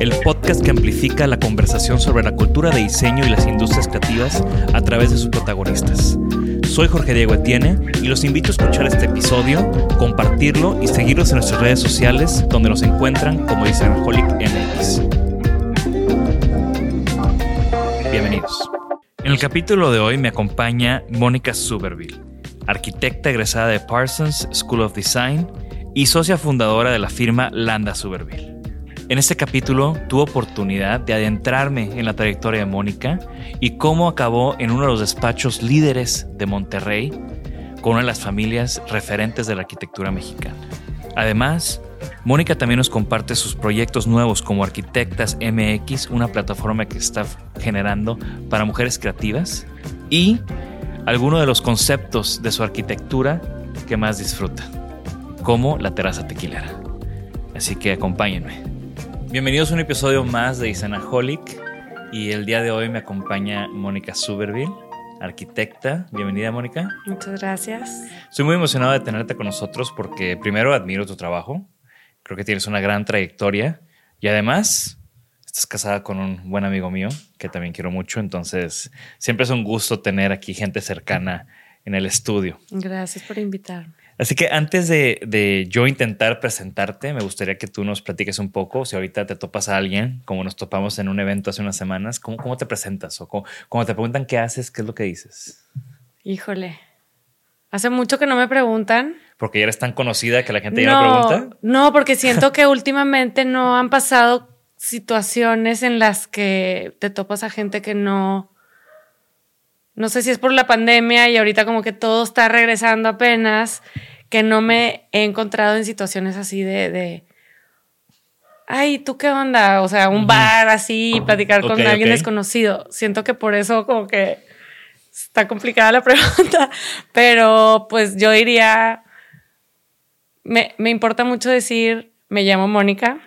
el podcast que amplifica la conversación sobre la cultura de diseño y las industrias creativas a través de sus protagonistas. Soy Jorge Diego Etienne y los invito a escuchar este episodio, compartirlo y seguirlos en nuestras redes sociales donde nos encuentran como Isanaholic MX. Bienvenidos. En el capítulo de hoy me acompaña Mónica Suberville, arquitecta egresada de Parsons School of Design y socia fundadora de la firma Landa Suberville. En este capítulo tuve oportunidad de adentrarme en la trayectoria de Mónica y cómo acabó en uno de los despachos líderes de Monterrey con una de las familias referentes de la arquitectura mexicana. Además, Mónica también nos comparte sus proyectos nuevos como Arquitectas MX, una plataforma que está generando para mujeres creativas, y algunos de los conceptos de su arquitectura que más disfruta, como la terraza tequilera. Así que acompáñenme. Bienvenidos a un episodio más de Isanaholic y el día de hoy me acompaña Mónica Suberville, arquitecta. Bienvenida, Mónica. Muchas gracias. Estoy muy emocionado de tenerte con nosotros porque primero admiro tu trabajo, creo que tienes una gran trayectoria y además estás casada con un buen amigo mío que también quiero mucho, entonces siempre es un gusto tener aquí gente cercana en el estudio. Gracias por invitarme. Así que antes de, de, yo intentar presentarte, me gustaría que tú nos platiques un poco. Si ahorita te topas a alguien, como nos topamos en un evento hace unas semanas, ¿cómo, cómo te presentas? O cómo, cuando te preguntan qué haces, ¿qué es lo que dices? Híjole, hace mucho que no me preguntan. Porque ya eres tan conocida que la gente no, ya no pregunta. No, porque siento que últimamente no han pasado situaciones en las que te topas a gente que no no sé si es por la pandemia y ahorita como que todo está regresando apenas, que no me he encontrado en situaciones así de, de ay, ¿tú qué onda? O sea, un bar así, platicar con alguien desconocido. Siento que por eso como que está complicada la pregunta, pero pues yo diría, me, me importa mucho decir, me llamo Mónica,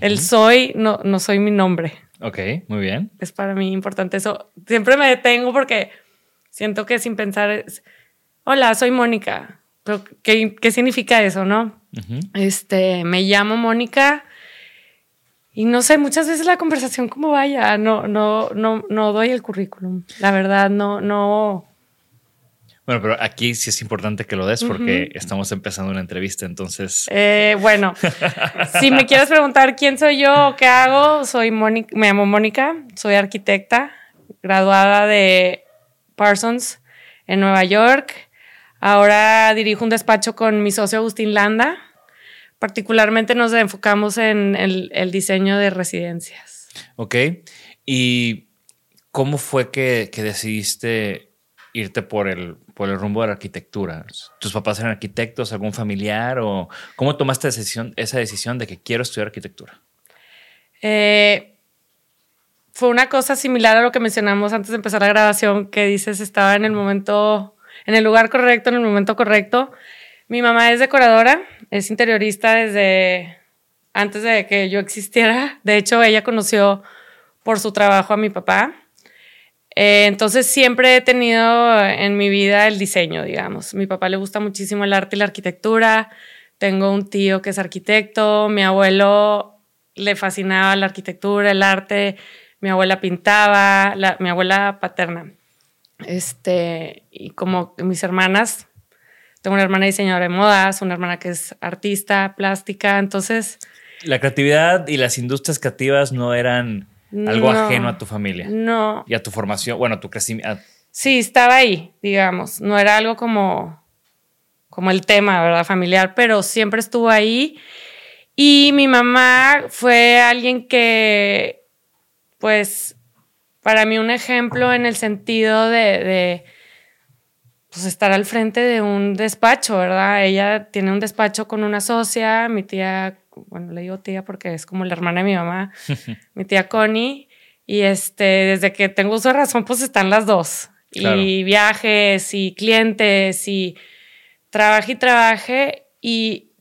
el soy no, no soy mi nombre Ok, muy bien. es para mí importante eso. Siempre me detengo porque siento que sin pensar es, hola, soy Mónica. Pero, ¿qué, ¿Qué significa eso, no? Este, me llamo Mónica y no sé, muchas veces la conversación como vaya, no, no, no, no doy el currículum. La verdad, no, no. Bueno, pero aquí sí es importante que lo des porque estamos empezando una entrevista, entonces... Eh, bueno, si me quieres preguntar quién soy yo o qué hago, soy Mónica, me llamo Mónica, soy arquitecta, graduada de Parsons en Nueva York. Ahora dirijo un despacho con mi socio Agustín Landa. Particularmente nos enfocamos en el, el diseño de residencias. Ok. ¿Y cómo fue que, que decidiste irte por el, por el rumbo de la arquitectura? ¿Tus papás eran arquitectos, algún familiar? ¿O cómo tomaste esa decisión, esa decisión de que quiero estudiar arquitectura? Eh, fue una cosa similar a lo que mencionamos antes de empezar la grabación, que dices estaba en el momento, en el lugar correcto, en el momento correcto. Mi mamá es decoradora, es interiorista desde antes de que yo existiera. De hecho, ella conoció por su trabajo a mi papá. Eh, entonces siempre he tenido en mi vida el diseño, digamos. Mi papá le gusta muchísimo el arte y la arquitectura. Tengo un tío que es arquitecto. Mi abuelo le fascinaba la arquitectura, el arte. Mi abuela pintaba, mi abuela paterna. Este, y como mis hermanas, tengo una hermana diseñadora de modas, una hermana que es artista, plástica, entonces... La creatividad y las industrias creativas no eran algo ajeno a tu familia. No. Y a tu formación, bueno, a tu crecimiento. Sí, estaba ahí, digamos. No era algo como, como el tema, ¿verdad? Familiar, pero siempre estuvo ahí. Y mi mamá fue alguien que, pues, para mí un ejemplo en el sentido de, pues, estar al frente de un despacho, ¿verdad? Ella tiene un despacho con una socia, mi tía bueno, le digo tía porque es como la hermana de mi mamá, mi tía Connie, y este, desde que tengo uso de razón, pues están las dos. Y viajes y clientes y trabaje y trabaje. Y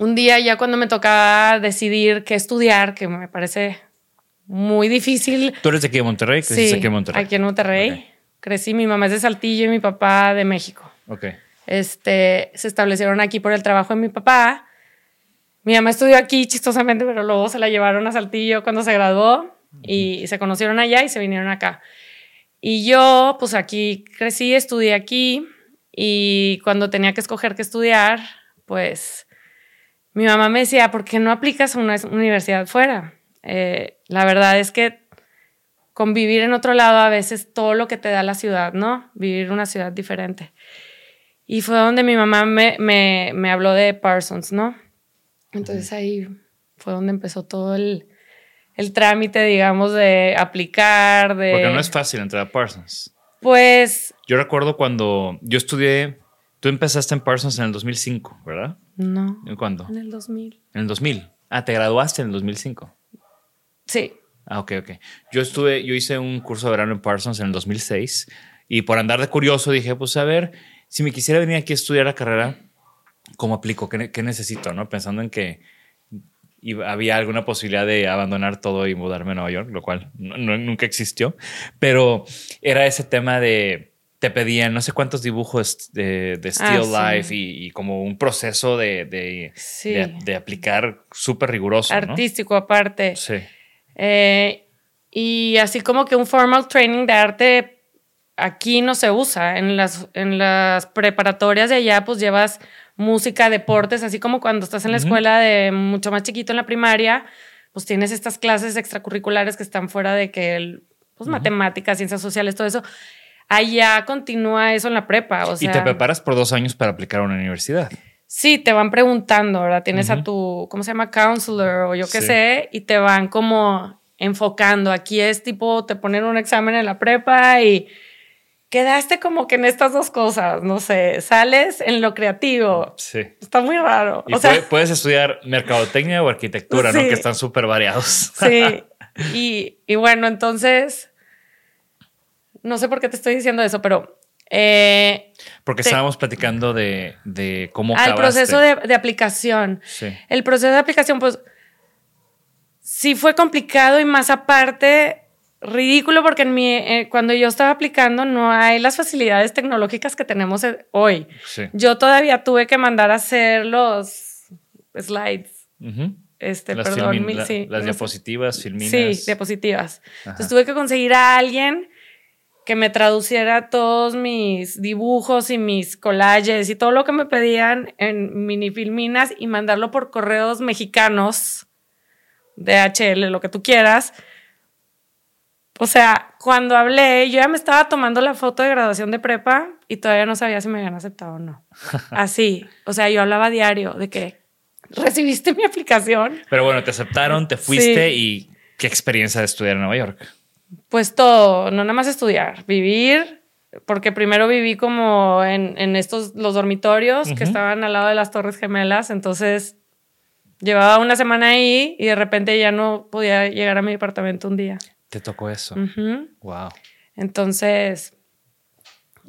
un día ya cuando me tocaba decidir qué estudiar, que me parece muy difícil. ¿Tú eres de aquí de Monterrey? sí, aquí en Monterrey? aquí en Monterrey. Crecí, mi mamá es de Saltillo y mi papá de México. Ok. Este, se establecieron aquí por el trabajo de mi papá mi mamá estudió aquí chistosamente, pero luego se la llevaron a Saltillo cuando se graduó y se conocieron allá y se vinieron acá. Y yo, pues aquí crecí, estudié aquí y cuando tenía que escoger qué estudiar, pues mi mamá me decía, ¿por qué no aplicas a una universidad fuera? Eh, la verdad es que convivir en otro lado a veces todo lo que te da la ciudad, ¿no? Vivir una ciudad diferente. Y fue donde mi mamá me, me, me habló de Parsons, ¿no? Entonces ahí fue donde empezó todo el, trámite, digamos, de aplicar, de... Porque no es fácil entrar a Parsons. Pues... Yo recuerdo cuando yo estudié, tú empezaste en Parsons en el 2005, ¿verdad? No. ¿En cuándo? En el 2000. En el 2000. Ah, te graduaste en el 2005. Sí. Ah, ok, ok. Yo estuve, yo hice un curso de verano en Parsons en el 2006 y por andar de curioso dije, pues a ver, si me quisiera venir aquí a estudiar la carrera, ¿cómo aplico? ¿Qué, necesito? ¿no? Pensando en que había alguna posibilidad de abandonar todo y mudarme a Nueva York, lo cual nunca existió. Pero era ese tema de te pedían no sé cuántos dibujos de, de Still ah, Life y, como un proceso de, de, aplicar súper riguroso. Artístico aparte. Sí. Eh, y así como que un formal training de arte aquí no se usa. En las, en las preparatorias de allá pues llevas música, deportes, así como cuando estás en la escuela de mucho más chiquito en la primaria, pues tienes estas clases extracurriculares que están fuera de que, el, pues matemáticas, ciencias sociales, todo eso. Allá continúa eso en la prepa. O sea, y te preparas por dos años para aplicar a una universidad. Sí, te van preguntando, ¿verdad? Tienes a tu, ¿cómo se llama? Counselor o yo qué sé, y te van como enfocando. Aquí es tipo, te ponen un examen en la prepa y quedaste como que en estas dos cosas, no sé, sales en lo creativo. Sí. Está muy raro. Y o sea, puedes estudiar mercadotecnia o arquitectura, ¿no? Que están súper variados. Sí. Y, bueno, entonces, no sé por qué te estoy diciendo eso, pero... Eh, Porque estábamos platicando de, de cómo... Al proceso de, de aplicación. Sí. El proceso de aplicación, pues, sí fue complicado y más aparte ridículo porque en mi, eh, cuando yo estaba aplicando no hay las facilidades tecnológicas que tenemos eh, hoy. Yo todavía tuve que mandar a hacer los slides. Este, las perdón, las diapositivas, filminas. Sí, diapositivas. Entonces tuve que conseguir a alguien que me traduciera todos mis dibujos y mis collages y todo lo que me pedían en mini filminas y mandarlo por correos mexicanos, DHL, lo que tú quieras o sea, cuando hablé, yo ya me estaba tomando la foto de graduación de prepa y todavía no sabía si me habían aceptado o no. Así. O sea, yo hablaba diario de que recibiste mi aplicación. Pero bueno, te aceptaron, te fuiste y qué experiencia de estudiar en Nueva York. Pues todo, no nada más estudiar, vivir, porque primero viví como en, estos, los dormitorios que estaban al lado de las Torres Gemelas, entonces llevaba una semana ahí y de repente ya no podía llegar a mi departamento un día. Te tocó eso. Wow. Entonces,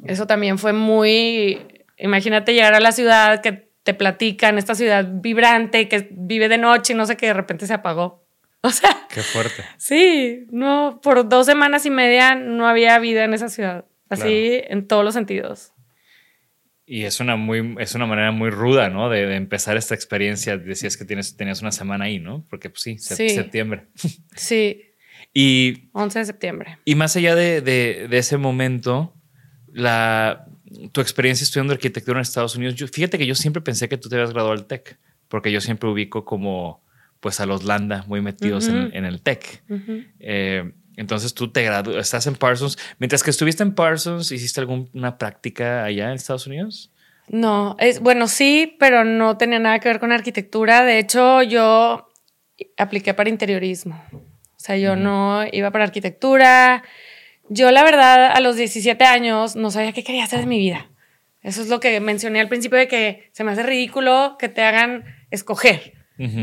eso también fue muy. Imagínate llegar a la ciudad que te platican, esta ciudad vibrante que vive de noche y no sé qué, de repente se apagó. O sea, Qué fuerte. sí, no, por dos semanas y media no había vida en esa ciudad. Así en todos los sentidos. Y es una, muy, es una manera muy ruda, ¿no? De, de empezar esta experiencia. Decías que tienes, tenías una semana ahí, ¿no? Porque, pues sí, sep- Sí. septiembre. Sí, Y, 11 de septiembre. y más allá de, de- de ese momento, la, tu experiencia estudiando arquitectura en Estados Unidos, yo, fíjate que yo siempre pensé que tú te habías graduado del TEC, porque yo siempre ubico como pues a los Landa muy metidos en, el TEC. Ujú. Eh, entonces tú te graduas, estás en Parsons. Mientras que estuviste en Parsons, ¿hiciste alguna práctica allá en Estados Unidos? No, es bueno, sí, pero no tenía nada que ver con arquitectura. De hecho, yo apliqué para interiorismo. O sea, yo no iba para arquitectura. Yo, la verdad, a los 17 años no sabía qué quería hacer de mi vida. Eso es lo que mencioné al principio de que se me hace ridículo que te hagan escoger.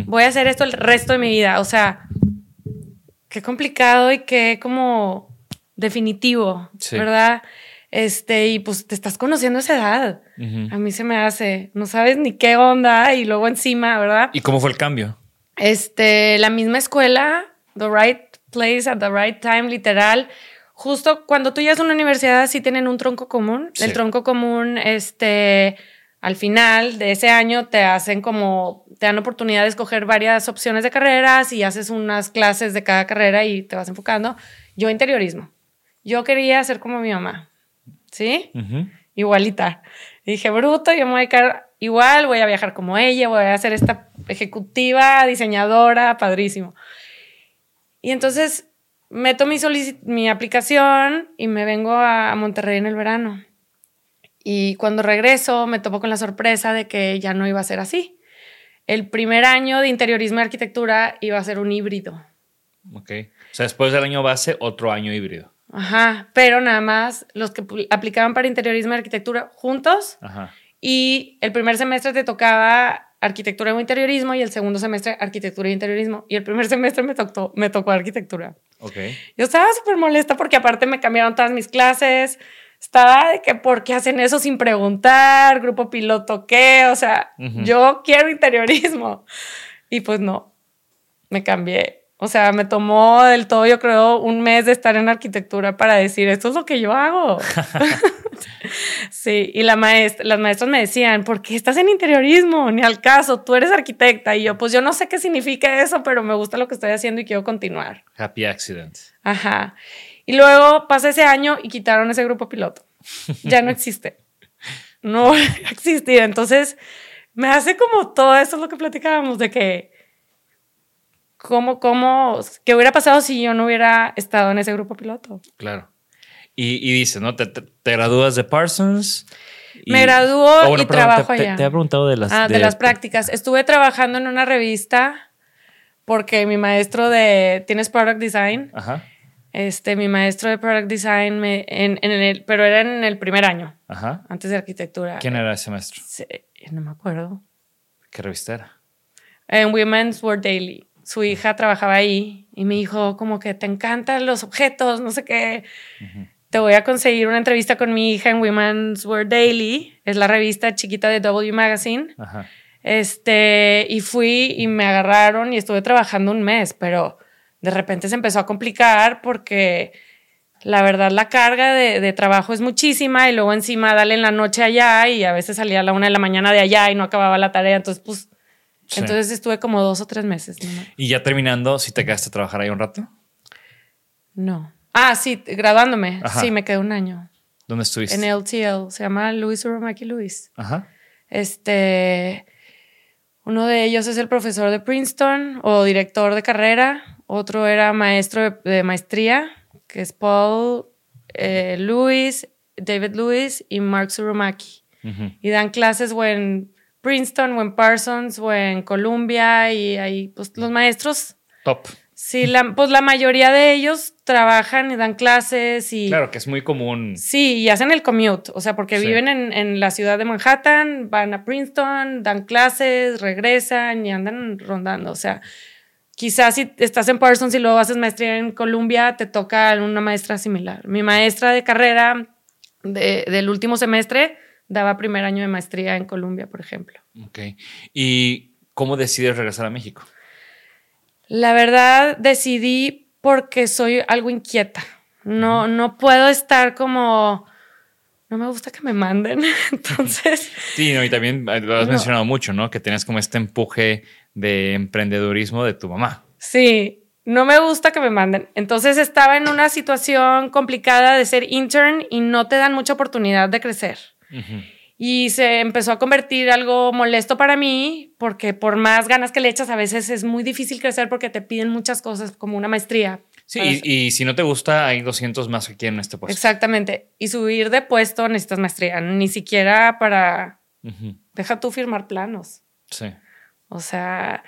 Voy a hacer esto el resto de mi vida. O sea, qué complicado y qué como definitivo, Sí. ¿verdad? Este, y pues te estás conociendo a esa edad. A mí se me hace, no sabes ni qué onda y luego encima, ¿verdad? ¿Y cómo fue el cambio? Este, la misma escuela, the right place at the right time, literal. Justo cuando tú llegas a una universidad sí tienen un tronco común. Sí. El tronco común, este, al final de ese año te hacen como, te dan oportunidad de escoger varias opciones de carreras y haces unas clases de cada carrera y te vas enfocando. Yo interiorismo. Yo quería ser como mi mamá. ¿Sí? Igualita. Y dije, bruto, yo me voy a dedicar igual, voy a viajar como ella, voy a ser esta ejecutiva, diseñadora, padrísimo. Y entonces meto mi, mi aplicación y me vengo a Monterrey en el verano. Y cuando regreso me topo con la sorpresa de que ya no iba a ser así. El primer año de interiorismo y arquitectura iba a ser un híbrido. Ok. O sea, después del año base, otro año híbrido. Ajá, pero nada más los que aplicaban para interiorismo y arquitectura juntos Ajá. Y el primer semestre te tocaba arquitectura o interiorismo y el segundo semestre arquitectura e interiorismo. Y el primer semestre me tocó, me tocó arquitectura. Ok. Yo estaba súper molesta porque aparte me cambiaron todas mis clases. Estaba de que, ¿por qué hacen eso sin preguntar? Grupo piloto, ¿qué? O sea, Ujú. yo quiero interiorismo. Y pues no, me cambié. O sea, me tomó del todo, yo creo, un mes de estar en arquitectura para decir, esto es lo que yo hago. sí, y la maestra, las maestras me decían, ¿por qué estás en interiorismo? Ni al caso, tú eres arquitecta. Y yo, pues yo no sé qué significa eso, pero me gusta lo que estoy haciendo y quiero continuar. Happy accident. Ajá. Y luego pasa ese año y quitaron ese grupo piloto. Ya no existe. No va a existir. Entonces, me hace como todo eso lo que platicábamos de que, ¿cómo, cómo, qué hubiera pasado si yo no hubiera estado en ese grupo piloto? Claro. Y, y dices, ¿no? Te, te- te gradúas de Parsons. y- Me gradúo Oh, y perdón, trabajo te, allá. te he preguntado de las, Ah, de, las prácticas. Estuve trabajando en una revista porque mi maestro de, ¿tienes Product Design? Ajá. Este, mi maestro de Product Design, me, en, en el, pero era en el primer año, Ajá. antes de arquitectura. ¿Quién era ese maestro? No me acuerdo. ¿Qué revista era? En Women's World Daily. Su hija trabajaba ahí y me dijo como que te encantan los objetos, no sé qué. Te voy a conseguir una entrevista con mi hija en Women's World Daily. Es la revista chiquita de W Magazine. Ajá. Este, y fui y me agarraron y estuve trabajando un mes, pero de repente se empezó a complicar porque la verdad la carga de, de trabajo es muchísima y luego encima dale en la noche allá y a veces salía a la una de la mañana de allá y no acababa la tarea, entonces pues, Sí. entonces estuve como dos o tres meses. No, Y ya terminando, ¿sí te quedaste a trabajar ahí un rato? no. Ah, sí, graduándome, Ajá. sí, me quedé un año ¿Dónde estuviste? en LTL, se llama Luis Urumaki Luis. Ajá. Este, uno de ellos es el profesor de Princeton o director de carrera. Otro era maestro de, de maestría, que es Paul eh, Lewis, David Lewis y Mark Surumaki. Ujú. Y dan clases o en Princeton o en Parsons o en Columbia y ahí, pues los maestros, Top. sí, la, pues la mayoría de ellos trabajan y dan clases y... Claro, que es muy común. Sí, y hacen el commute, o sea, porque Sí. viven en, en la ciudad de Manhattan, van a Princeton, dan clases, regresan y andan rondando. O sea, quizás si estás en Parsons y luego haces maestría en Columbia, te toca una maestra similar. Mi maestra de carrera de- del último semestre daba primer año de maestría en Columbia, por ejemplo. Ok. ¿Y cómo decides regresar a México? La verdad, decidí porque soy algo inquieta. No, no puedo estar como. No me gusta que me manden. Entonces. Sí, no, y también eh, lo has No. mencionado mucho, ¿no? Que tienes como este empuje de emprendedurismo de tu mamá. Sí, no me gusta que me manden. Entonces estaba en una situación complicada de ser intern y no te dan mucha oportunidad de crecer. Y se empezó a convertir algo molesto para mí porque por más ganas que le echas a veces es muy difícil crecer porque te piden muchas cosas como una maestría. Sí, y, si no te gusta, hay 200 más que quieren este puesto. Exactamente. Y subir de puesto necesitas maestría, ni siquiera para... Deja tú firmar planos. Sí. O sea,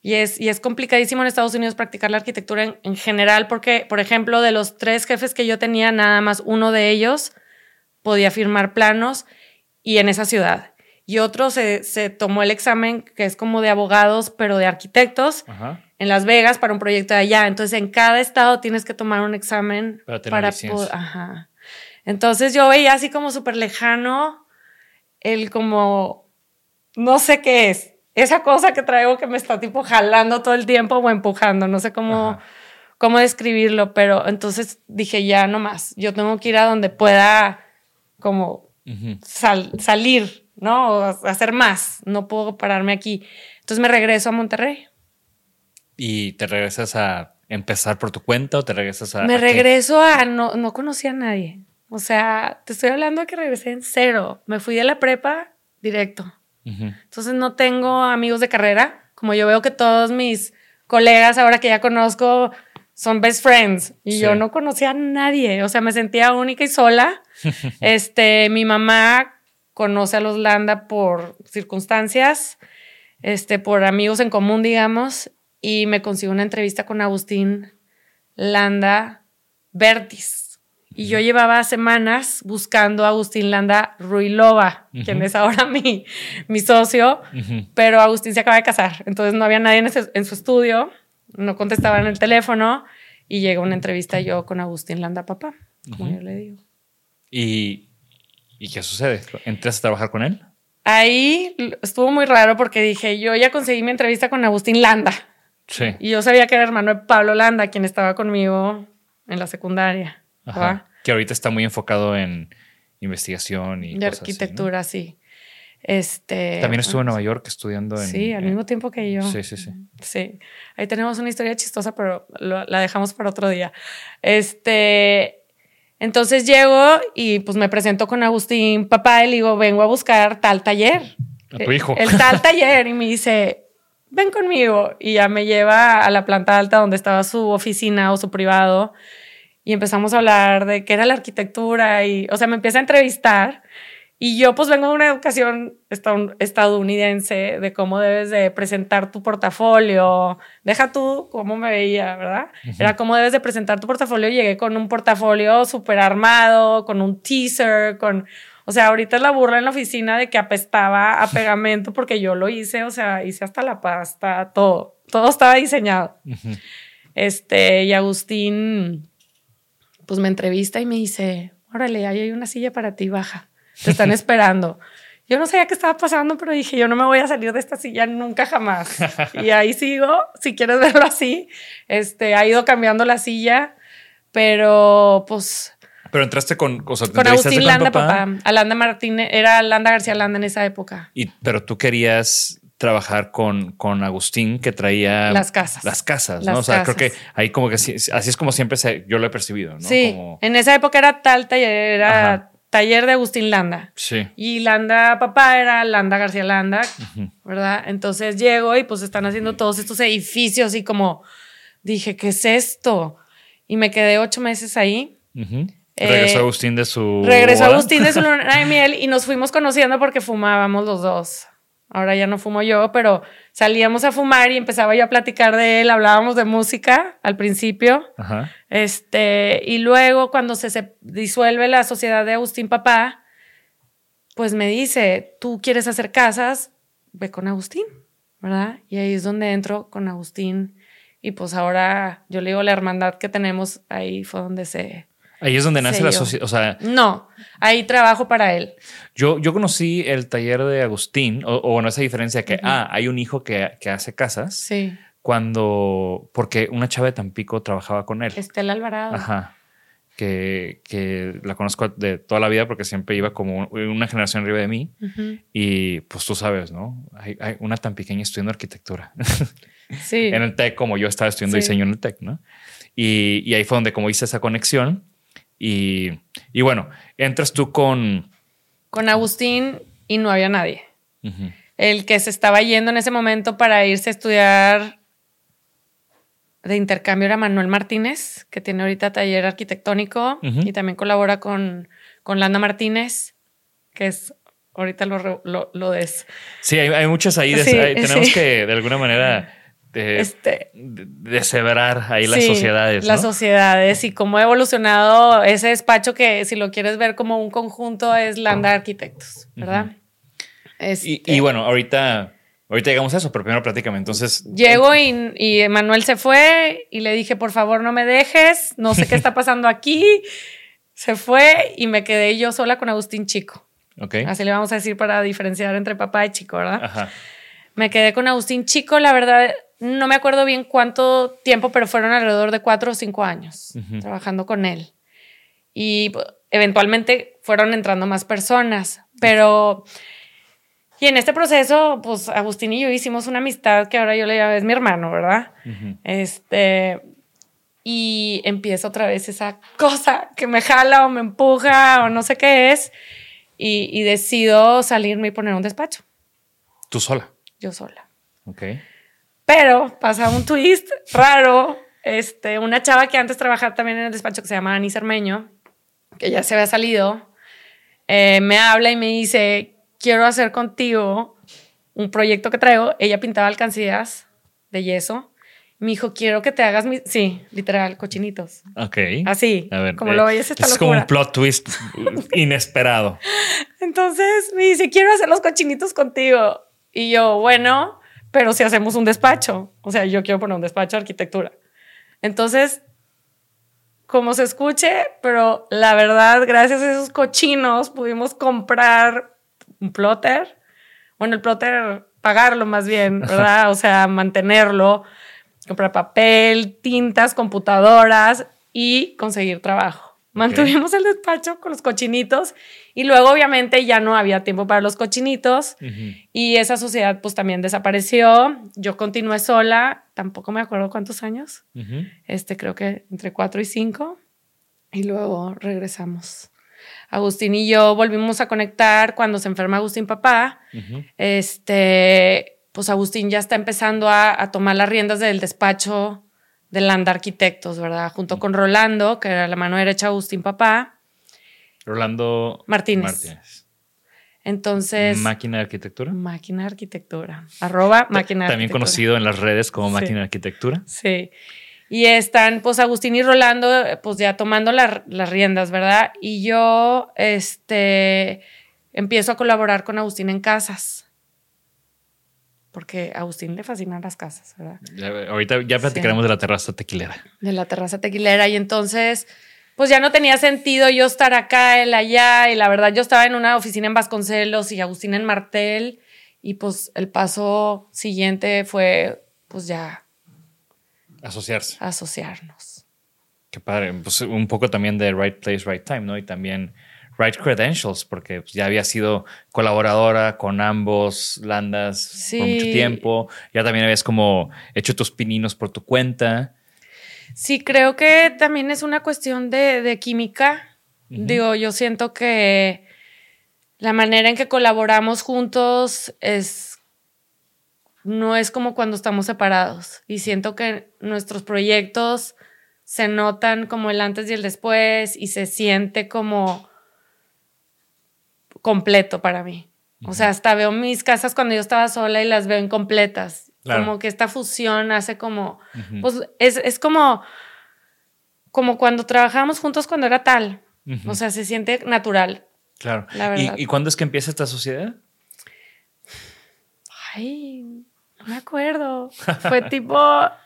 y es, y es complicadísimo en Estados Unidos practicar la arquitectura en, en general porque, por ejemplo, de los tres jefes que yo tenía, nada más uno de ellos podía firmar planos y en esa ciudad. Y otro se, se tomó el examen que es como de abogados, pero de arquitectos, Ajá. en Las Vegas para un proyecto de allá. Entonces, en cada estado tienes que tomar un examen Para tener po- Ajá. Entonces, yo veía así como súper lejano el como, no sé qué es, esa cosa que traigo que me está tipo jalando todo el tiempo o empujando, no sé cómo, Ajá. cómo describirlo, pero entonces dije, ya no más, yo tengo que ir a donde pueda como sal- salir, ¿no? O hacer más, no puedo pararme aquí. Entonces me regreso a Monterrey. ¿Y te regresas a empezar por tu cuenta o te regresas a. Me a qué? regreso a no, no conocía a nadie. O sea, te estoy hablando de que regresé en cero. Me fui de la prepa directo. Entonces no tengo amigos de carrera. Como yo veo que todos mis colegas ahora que ya conozco son best friends y Sí. yo no conocía a nadie. O sea, me sentía única y sola. este, mi mamá conoce a los Landa por circunstancias, este, por amigos en común, digamos, y me consiguió una entrevista con Agustín Landa Vertis. Y yo llevaba semanas buscando a Agustín Landa Ruilova, quien es ahora mi, mi socio, pero Agustín se acaba de casar, entonces no había nadie en, ese- en su estudio, no contestaba en el teléfono y llega una entrevista yo con Agustín Landa Papá, como yo le digo. ¿Y, ¿Y qué sucede? ¿Entras a trabajar con él? Ahí estuvo muy raro porque dije, yo ya conseguí mi entrevista con Agustín Landa Sí. y yo sabía que era hermano de Pablo Landa, quien estaba conmigo en la secundaria. Ajá. Que ahorita está muy enfocado en investigación y de cosas así, ¿no? arquitectura, sí. Este, También estuvo en Nueva York estudiando en. Sí, al mismo tiempo que yo. Sí, sí, sí. Sí. Ahí tenemos una historia chistosa, pero lo- la dejamos para otro día. Este. Entonces llego y pues me presento con Agustín, papá, y le digo, vengo a buscar tal taller. A tu hijo. El tal taller. Y me dice, ven conmigo. Y ya me lleva a la planta alta donde estaba su oficina o su privado. Y empezamos a hablar de qué era la arquitectura. Y, o sea, me empieza a entrevistar. Y yo pues vengo de una educación estadoun- estadounidense de cómo debes de presentar tu portafolio. Deja tú cómo me veía, ¿verdad? Era cómo debes de presentar tu portafolio. Llegué con un portafolio súper armado, con un teaser, con... O sea, ahorita es la burla en la oficina de que apestaba a pegamento porque yo lo hice, o sea, hice hasta la pasta, todo. Todo estaba diseñado. Este, y Agustín, pues me entrevista y me dice, órale, ahí hay una silla para ti, baja. Te están esperando. Yo no sabía qué estaba pasando, pero dije, yo no me voy a salir de esta silla nunca jamás. y ahí sigo, si quieres verlo así. Este, ha ido cambiando la silla, pero pues Pero entraste con. O sea, te con Agustín con Landa, papá, papá. Alanda Martínez, era Landa García Landa en esa época. Y, pero tú querías trabajar con, con Agustín que traía Las casas. Las casas, Las ¿no? O sea, creo que ahí como que sí- así es como siempre se- yo lo he percibido, ¿no? Sí, Como- en esa época era tal taller, era Ajá. taller de Agustín Landa. sí. Y Landa, papá era Landa García Landa, ¿verdad? Entonces llego y pues están haciendo todos estos edificios y como dije, ¿qué es esto? Y me quedé ocho meses ahí. Ujú. Eh, Regresó Agustín de su. Regresó boda. Agustín de su luna de miel y nos fuimos conociendo porque fumábamos los dos. Ahora ya no fumo yo, pero salíamos a fumar y empezaba yo a platicar de él, hablábamos de música al principio. Ajá. Este, y luego cuando se, se disuelve la sociedad de Agustín Papá, pues me dice, tú quieres hacer casas, ve con Agustín, ¿verdad? Y ahí es donde entro con Agustín. Y pues ahora yo le digo la hermandad que tenemos ahí fue donde se... Ahí es donde nace la sociedad. O sea, No, ahí trabajo para él. yo, yo conocí el taller de Agustín, o, o bueno, esa diferencia que, ah, hay un hijo que, que hace casas. Sí. cuando, porque una chava de Tampico trabajaba con él. Estela Alvarado. Ajá. Que, que la conozco de toda la vida porque siempre iba como una generación arriba de mí. Ujú. Y pues tú sabes, ¿no? Hay, hay una tan pequeña estudiando arquitectura. Sí. en el TEC, como yo estaba estudiando Sí. diseño en el TEC, ¿no? Y, y ahí fue donde como hice esa conexión. Y, y bueno, entras tú con... Con Agustín y no había nadie. El que se estaba yendo en ese momento para irse a estudiar de intercambio era Manuel Martínez, que tiene ahorita taller arquitectónico Ujú. y también colabora con, con Landa Martínez, que es ahorita lo, lo, lo des. Sí, hay, hay muchas ahí. de- Sí, hay- tenemos sí. que de alguna manera eh, Este, de- desebrar ahí las sociedades. Las sociedades y cómo ha evolucionado ese despacho que si lo quieres ver como un conjunto es Landa Arquitectos, ¿verdad? y, Este, y bueno, ahorita, ahorita llegamos a eso, pero primero platícame. Entonces, Llego y, y Manuel se fue y le dije, por favor, no me dejes, no sé qué está pasando aquí. Se fue y me quedé yo sola con Agustín Chico. ok. Así le vamos a decir para diferenciar entre papá y chico, ¿verdad? Ajá. Me quedé con Agustín Chico, la verdad, no me acuerdo bien cuánto tiempo, pero fueron alrededor de cuatro o cinco años trabajando con él. Y eventualmente fueron entrando más personas, pero... Y en este proceso, pues Agustín y yo hicimos una amistad que ahora yo le llamo, es mi hermano, ¿verdad? Este... Y empieza otra vez esa cosa que me jala o me empuja o no sé qué es. Y, y decido salirme y poner un despacho, Tú sola. yo sola. Ok. Pero pasa un twist raro. Este, una chava que antes trabajaba también en el despacho que se llama Ani Cermeño, que ya se había salido, eh, me habla y me dice, quiero hacer contigo un proyecto que traigo. Ella pintaba alcancías de yeso. Me dijo, quiero que te hagas mi... Sí, literal, cochinitos. Ok. Así, A ver, como eh, lo oyes esta Es como un plot twist inesperado. Entonces me dice, quiero hacer los cochinitos contigo. Y yo, bueno, pero si hacemos un despacho. O sea, yo quiero poner un despacho de arquitectura. Entonces, como se escuche, pero la verdad, gracias a esos cochinos pudimos comprar un plotter. Bueno, el plotter, pagarlo más bien, ¿verdad? O sea, mantenerlo, comprar papel, tintas, computadoras y conseguir trabajo. Mantuvimos el despacho con los cochinitos y luego obviamente ya no había tiempo para los cochinitos y esa sociedad pues también desapareció. Yo continué sola, tampoco me acuerdo cuántos años, este creo que entre cuatro y cinco y luego regresamos. Agustín y yo volvimos a conectar cuando se enferma Agustín papá. Este, pues Agustín ya está empezando a, a tomar las riendas del despacho de Landa Arquitectos, ¿verdad? Junto con Rolando, que era la mano derecha de Agustín papá. Rolando Martínez. Entonces, Máquina de arquitectura. máquina de arquitectura. Arroba máquina de También arquitectura. conocido en las redes como Sí. máquina de arquitectura. Sí. Y están, pues, Agustín y Rolando, pues, ya tomando la- las riendas, ¿verdad? Y yo, este, empiezo a colaborar con Agustín en casas. Porque a Agustín le fascinan las casas, ¿verdad? Ya- ahorita ya platicaremos de la terraza tequilera. De la terraza tequilera. Y entonces, pues ya no tenía sentido yo estar acá, él allá. Y la verdad, yo estaba en una oficina en Vasconcelos y Agustín en Martel. Y pues el paso siguiente fue, pues ya, Asociarse. asociarnos. Qué padre. Pues un poco también de right place, right time, ¿no? Y también right credentials, porque pues, ya había sido colaboradora con ambos landas por mucho tiempo. Ya también habías como hecho tus pininos por tu cuenta. Sí, creo que también es una cuestión de, de química. Digo, yo siento que la manera en que colaboramos juntos es no es como cuando estamos separados. Y siento que nuestros proyectos se notan como el antes y el después y se siente como completo para mí. O sea, hasta veo mis casas cuando yo estaba sola y las veo incompletas. Claro. Como que esta fusión hace como, pues es, es como, como cuando trabajábamos juntos cuando era tal. O sea, se siente natural. Claro. La verdad. ¿Y, y cuándo es que empieza esta sociedad? Ay, no me acuerdo. Fue tipo,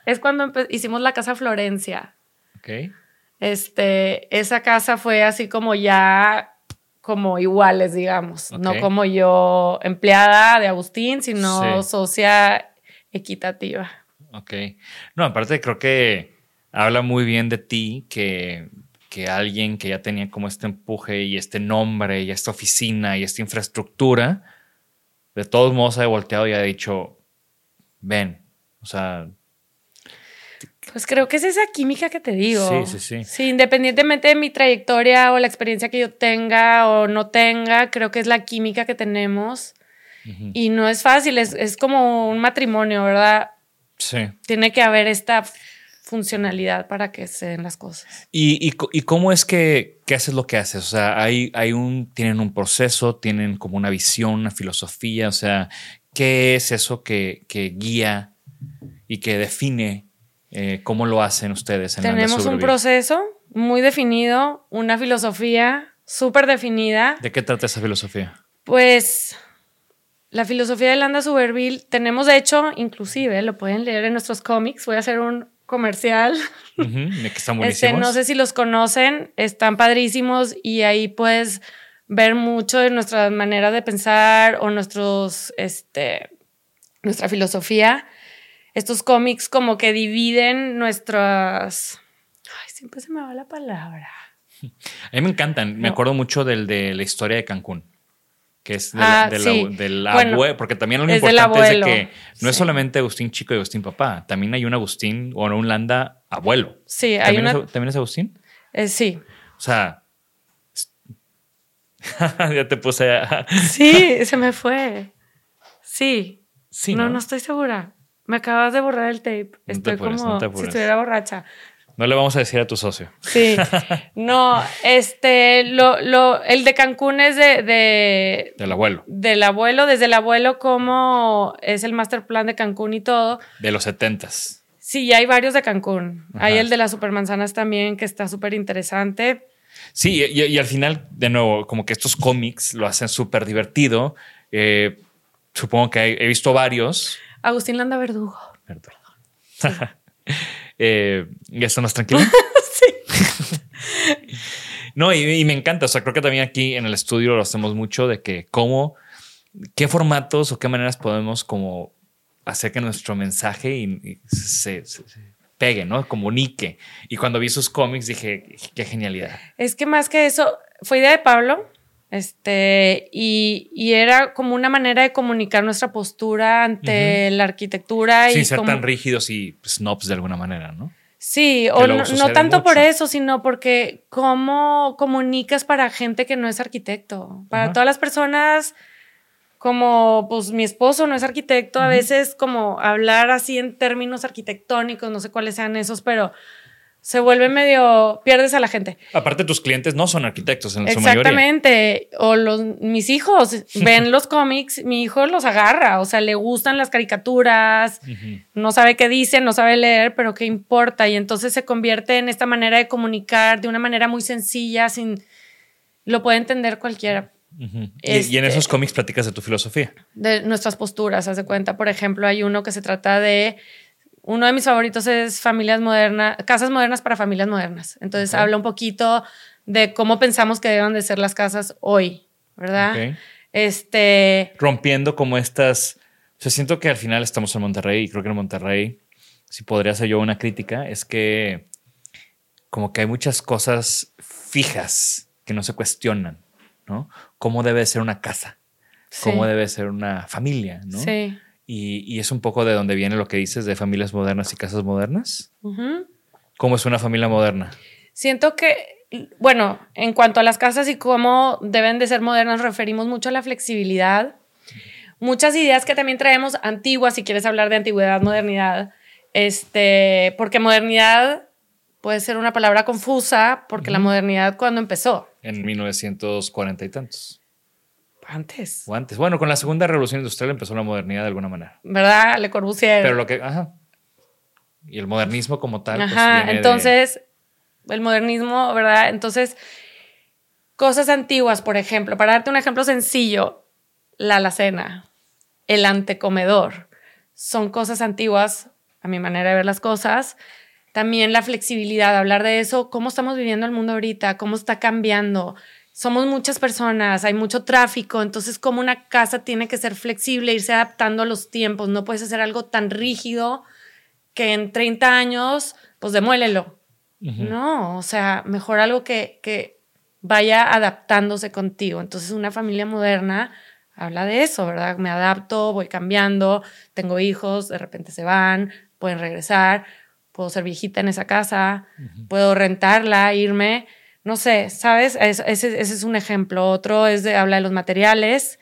es cuando hicimos la casa Florencia. Ok. Este, esa casa fue así como ya como iguales, digamos, no como yo empleada de Agustín, sino Sí. socia equitativa. Ok. No, aparte creo que habla muy bien de ti que, que alguien que ya tenía como este empuje y este nombre y esta oficina y esta infraestructura, de todos modos ha volteado y ha dicho, ven, o sea, Pues creo que es esa química que te digo. Sí, sí, sí. Sí, independientemente de mi trayectoria o la experiencia que yo tenga o no tenga, creo que es la química que tenemos. Y no es fácil, es, es como un matrimonio, ¿verdad? sí. Tiene que haber esta funcionalidad para que se den las cosas. ¿Y, y, cómo es que, que haces lo que haces? O sea, hay, hay un, tienen un proceso, tienen como una visión, una filosofía. O sea, ¿qué es eso que, que guía y que define eh, cómo lo hacen ustedes en Tenemos un proceso muy definido, una filosofía súper definida. ¿De qué trata esa filosofía? Pues la filosofía de Landa Suberville, tenemos de hecho, inclusive, lo pueden leer en nuestros cómics, voy a hacer un comercial. Que están Este, no sé si los conocen, están padrísimos y ahí puedes ver mucho de nuestras maneras de pensar o nuestros, este, nuestra filosofía. Estos cómics como que dividen nuestras... Ay, siempre se me va la palabra. A mí me encantan. Me acuerdo mucho del de la historia de Cancún. Que es del, Ah, del sí. abu- del Bueno, abue- porque también lo es importante es de abuelo. que no es solamente Agustín Chico y Agustín Papá, también hay un Agustín o un Landa abuelo. Sí, hay ¿También, una... es, ¿También es Agustín? eh, sí. O sea, es- ya te puse a... Sí, se me fue. Sí. Sí, no, ¿no? no estoy segura. Me acabas de borrar el tape. No Estoy apures, como no si estuviera borracha. No le vamos a decir a tu socio. Sí. No, este, lo, lo, el de Cancún es de, de- Del abuelo, del abuelo, desde el abuelo, cómo es el master plan de Cancún y todo. de los setentas. Sí, y hay varios de Cancún. Hay el de las supermanzanas también, que está súper interesante. Sí, y, y al final, de nuevo, como que estos cómics lo hacen súper divertido. Eh, supongo que he visto varios. Agustín Landa Verdugo. Perdón. eh, ¿Ya está más tranquilo? no, y, y me encanta. O sea, creo que también aquí en el estudio lo hacemos mucho de que cómo, qué formatos o qué maneras podemos como hacer que nuestro mensaje y- y se, se- se pegue, ¿no? Comunique. Y cuando vi sus cómics dije, qué genialidad. Es que más que eso, fue idea de Pablo. Este, y, y era como una manera de comunicar nuestra postura ante la arquitectura y Sin ser como- tan rígidos y snobs de alguna manera, ¿no? Sí, Que o no, tanto por eso, sino porque cómo comunicas para gente que no es arquitecto. Para todas las personas, como pues mi esposo no es arquitecto, a veces como hablar así en términos arquitectónicos, no sé cuáles sean esos, pero se vuelve medio, pierdes a la gente. Aparte, tus clientes no son arquitectos en su mayoría. Exactamente. O los, mis hijos ven los cómics, mi hijo los agarra, o sea, le gustan las caricaturas, no sabe qué dicen, no sabe leer, pero qué importa. Y entonces se convierte en esta manera de comunicar de una manera muy sencilla, sin lo puede entender cualquiera. Y, en Este- esos cómics platicas de tu filosofía. De nuestras posturas, haz de cuenta. Por ejemplo, hay uno que se trata de. Uno de mis favoritos es familias modernas, casas modernas para familias modernas. Entonces Ok. habla un poquito de cómo pensamos que deben de ser las casas hoy, ¿verdad? Ok. Este, Rompiendo como estas. O sea, siento que al final estamos en Monterrey y creo que en Monterrey, si podría hacer yo una crítica, es que como que hay muchas cosas fijas que no se cuestionan, ¿no? ¿Cómo debe ser una casa? ¿Cómo sí, debe ser una familia? ¿no? Sí. Y, y es un poco de donde viene lo que dices de familias modernas y casas modernas. Ujú. ¿Cómo es una familia moderna? Siento que, bueno, en cuanto a las casas y cómo deben de ser modernas, referimos mucho a la flexibilidad. Muchas ideas que también traemos antiguas, si quieres hablar de antigüedad, modernidad, este, porque modernidad puede ser una palabra confusa, porque la modernidad cuando empezó, En 1940 y tantos. Antes, O antes. Bueno, con la segunda revolución industrial empezó la modernidad de alguna manera. ¿verdad? Le Corbusier. Pero lo que. Ajá. Y el modernismo como tal. pues, Ajá, de- entonces, el modernismo, ¿verdad? Entonces, cosas antiguas, por ejemplo, para darte un ejemplo sencillo, la alacena, el antecomedor, son cosas antiguas, a mi manera de ver las cosas. También la flexibilidad, hablar de eso, cómo estamos viviendo el mundo ahorita, cómo está cambiando. Somos muchas personas, hay mucho tráfico, entonces como una casa tiene que ser flexible, irse adaptando a los tiempos, no puedes hacer algo tan rígido que en 30 años, pues demuélelo. No, o sea, mejor algo que, que vaya adaptándose contigo. Entonces, una familia moderna habla de eso, ¿verdad? Me adapto, voy cambiando, tengo hijos, de repente se van, pueden regresar, puedo ser viejita en esa casa, puedo rentarla, irme, no sé, ¿sabes? ese, ese, es un ejemplo. Otro es de, habla de los materiales,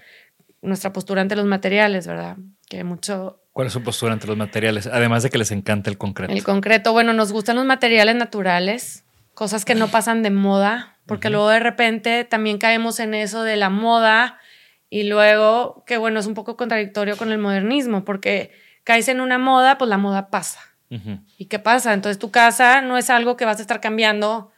nuestra postura ante los materiales, ¿verdad? Que mucho... ¿Cuál es su postura ante los materiales? Además de que les encanta el concreto. El concreto, bueno, nos gustan los materiales naturales, cosas que no pasan de moda, porque luego de repente también caemos en eso de la moda y luego, que bueno, es un poco contradictorio con el modernismo, porque caes en una moda, pues la moda pasa. ¿Y qué pasa? Entonces tu casa no es algo que vas a estar cambiando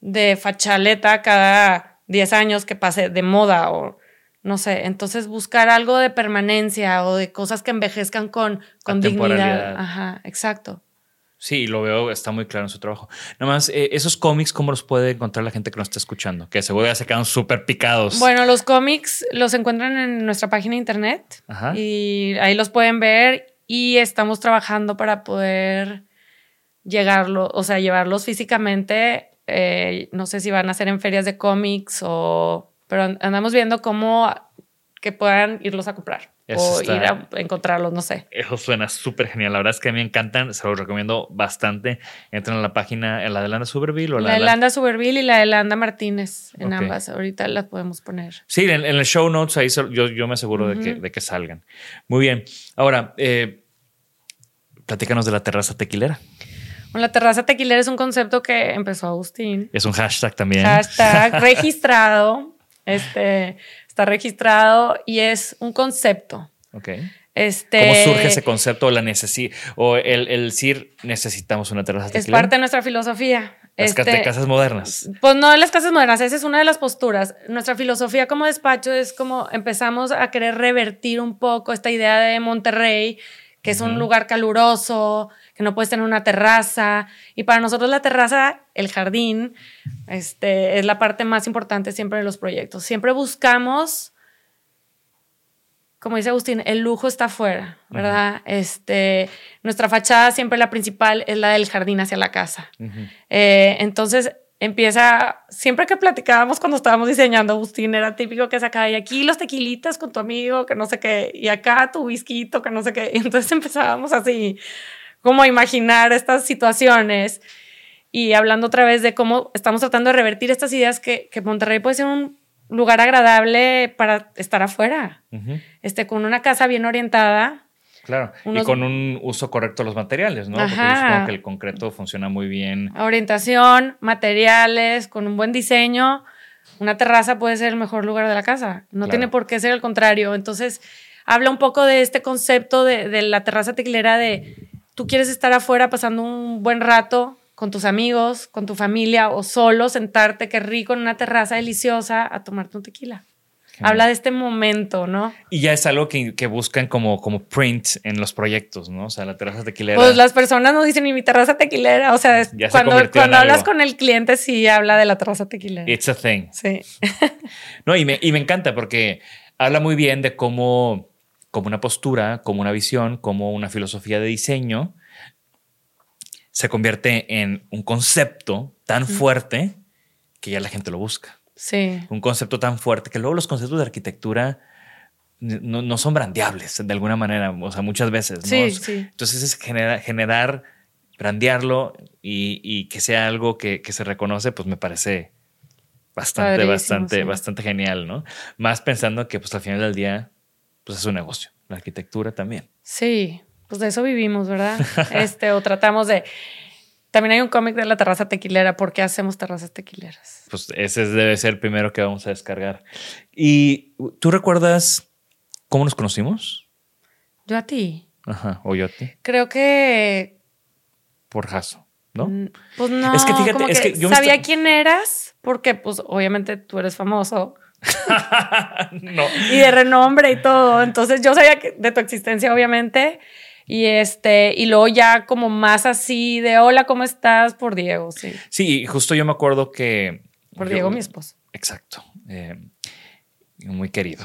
de fachaleta cada 10 años que pase de moda o no sé. Entonces buscar algo de permanencia o de cosas que envejezcan con, con dignidad. Ajá, exacto. Sí, lo veo, está muy claro en su trabajo. Nada más, eh, esos cómics, ¿cómo los puede encontrar la gente que nos está escuchando? Que seguro ya se quedan súper picados. Bueno, los cómics los encuentran en nuestra página de internet y ahí los pueden ver y estamos trabajando para poder llegarlo, o sea, llevarlos físicamente. Eh, no sé si van a ser en ferias de cómics o, pero andamos viendo cómo que puedan irlos a comprar o ir a encontrarlos, no sé. Eso suena súper genial. La verdad es que a mí me encantan, se los recomiendo bastante. Entren a la página, en la de Landa Suberville o la, de Landa Suberville y la de Landa Martínez, en ambas. Ahorita las podemos poner. Sí, en, el show notes ahí yo, yo me aseguro de, que, de que salgan. Muy bien. Ahora, eh, platícanos de la terraza tequilera. Bueno, la terraza tequilera es un concepto que empezó Agustín. Es un hashtag también. Hashtag registrado. Este, está registrado y es un concepto. Ok. Este, ¿Cómo surge ese concepto la o el, el decir necesitamos una terraza Es parte de nuestra filosofía. Las este, casas modernas. Pues no de las casas modernas, esa es una de las posturas. Nuestra filosofía como despacho es como empezamos a querer revertir un poco esta idea de Monterrey, que es un lugar caluroso, que no puedes tener una terraza. Y para nosotros la terraza, el jardín, este, es la parte más importante siempre de los proyectos. Siempre buscamos, como dice Agustín, el lujo está afuera, ¿verdad? este, nuestra fachada siempre la principal es la del jardín hacia la casa. Eh, entonces empieza, siempre que platicábamos cuando estábamos diseñando, Agustín, era típico que sacaba, y aquí los tequilitas con tu amigo, que no sé qué, y acá tu whisky, que no sé qué. Y entonces empezábamos así, como imaginar estas situaciones y hablando otra vez de cómo estamos tratando de revertir estas ideas que, que Monterrey puede ser un lugar agradable para estar afuera, este, con una casa bien orientada. Claro, y con un uso correcto de los materiales, ¿no? Porque que el concreto funciona muy bien. Orientación, materiales, con un buen diseño, una terraza puede ser el mejor lugar de la casa. No tiene por qué ser el contrario. Entonces, habla un poco de este concepto de, de la terraza tequilera de tú quieres estar afuera pasando un buen rato con tus amigos, con tu familia o solo sentarte, qué rico, en una terraza deliciosa a tomarte un tequila. Habla de este momento, ¿no? Y ya es algo que, buscan como, como print en los proyectos, ¿no? O sea, la terraza tequilera. Pues las personas no dicen ni mi terraza tequilera. O sea, cuando, cuando hablas con el cliente, sí habla de la terraza tequilera. It's a thing. Sí. no, y me, y me encanta porque habla muy bien de cómo como una postura, como una visión, como una filosofía de diseño, se convierte en un concepto tan fuerte que ya la gente lo busca. Sí. Un concepto tan fuerte que luego los conceptos de arquitectura no, son brandeables de alguna manera, o sea, muchas veces. Sí, sí. Entonces es generar, generar brandearlo y, que sea algo que, se reconoce, pues me parece bastante, bastante, bastante genial, ¿no? Más pensando que pues al final del día pues es un negocio. La arquitectura también. Sí, pues de eso vivimos, ¿verdad? este, o tratamos de. También hay un cómic de la terraza tequilera. ¿Por qué hacemos terrazas tequileras? Pues ese debe ser el primero que vamos a descargar. ¿Y tú recuerdas cómo nos conocimos? Yo a ti. Ajá, o yo a ti. Creo que. Por Jaso, ¿no? Pues no. Es que fíjate, es que, yo sabía quién eras, porque, pues, obviamente tú eres famoso. no. Y de renombre y todo. Entonces yo sabía que de tu existencia, obviamente. Y este, y luego ya como más así de hola, ¿cómo estás? Por Diego, sí. Sí, justo yo me acuerdo que. Por Diego, mi esposo. Exacto. Eh, muy querido.